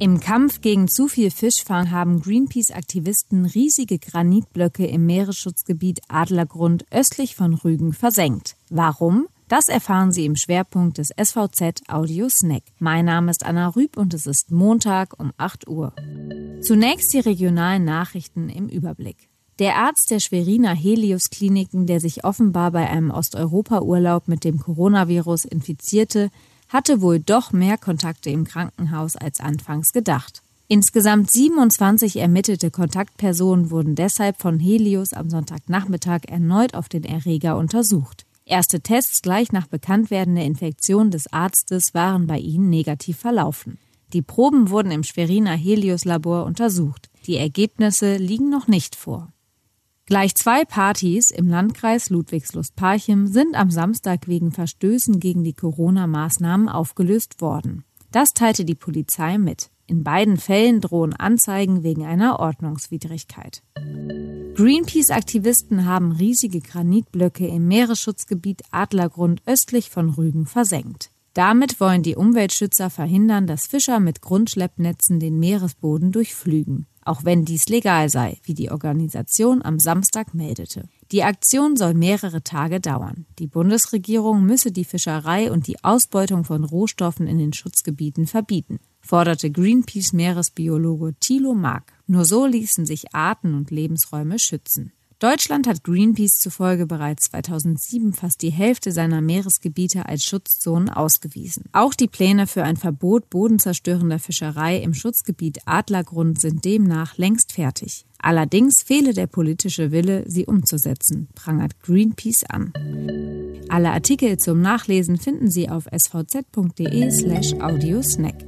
Im Kampf gegen zu viel Fischfang haben Greenpeace-Aktivisten riesige Granitblöcke im Meeresschutzgebiet Adlergrund östlich von Rügen versenkt. Warum? Das erfahren Sie im Schwerpunkt des SVZ Audio Snack. Mein Name ist Anna Rüb und es ist Montag um 8 Uhr. Zunächst die regionalen Nachrichten im Überblick. Der Arzt der Schweriner Helios Kliniken, der sich offenbar bei einem Osteuropa-Urlaub mit dem Coronavirus infizierte, hatte wohl doch mehr Kontakte im Krankenhaus als anfangs gedacht. Insgesamt 27 ermittelte Kontaktpersonen wurden deshalb von Helios am Sonntagnachmittag erneut auf den Erreger untersucht. Erste Tests gleich nach Bekanntwerden der Infektion des Arztes waren bei ihnen negativ verlaufen. Die Proben wurden im Schweriner Helios Labor untersucht. Die Ergebnisse liegen noch nicht vor. Gleich zwei Partys im Landkreis Ludwigslust-Parchim sind am Samstag wegen Verstößen gegen die Corona-Maßnahmen aufgelöst worden. Das teilte die Polizei mit. In beiden Fällen drohen Anzeigen wegen einer Ordnungswidrigkeit. Greenpeace-Aktivisten haben riesige Granitblöcke im Meeresschutzgebiet Adlergrund östlich von Rügen versenkt. Damit wollen die Umweltschützer verhindern, dass Fischer mit Grundschleppnetzen den Meeresboden durchflügen auch wenn dies legal sei, wie die Organisation am Samstag meldete. Die Aktion soll mehrere Tage dauern. Die Bundesregierung müsse die Fischerei und die Ausbeutung von Rohstoffen in den Schutzgebieten verbieten, forderte Greenpeace-Meeresbiologe Thilo Mark. Nur so ließen sich Arten und Lebensräume schützen. Deutschland hat Greenpeace zufolge bereits 2007 fast die Hälfte seiner Meeresgebiete als Schutzzonen ausgewiesen. Auch die Pläne für ein Verbot bodenzerstörender Fischerei im Schutzgebiet Adlergrund sind demnach längst fertig. Allerdings fehle der politische Wille, sie umzusetzen, prangert Greenpeace an. Alle Artikel zum Nachlesen finden Sie auf svz.de slash audiosnack.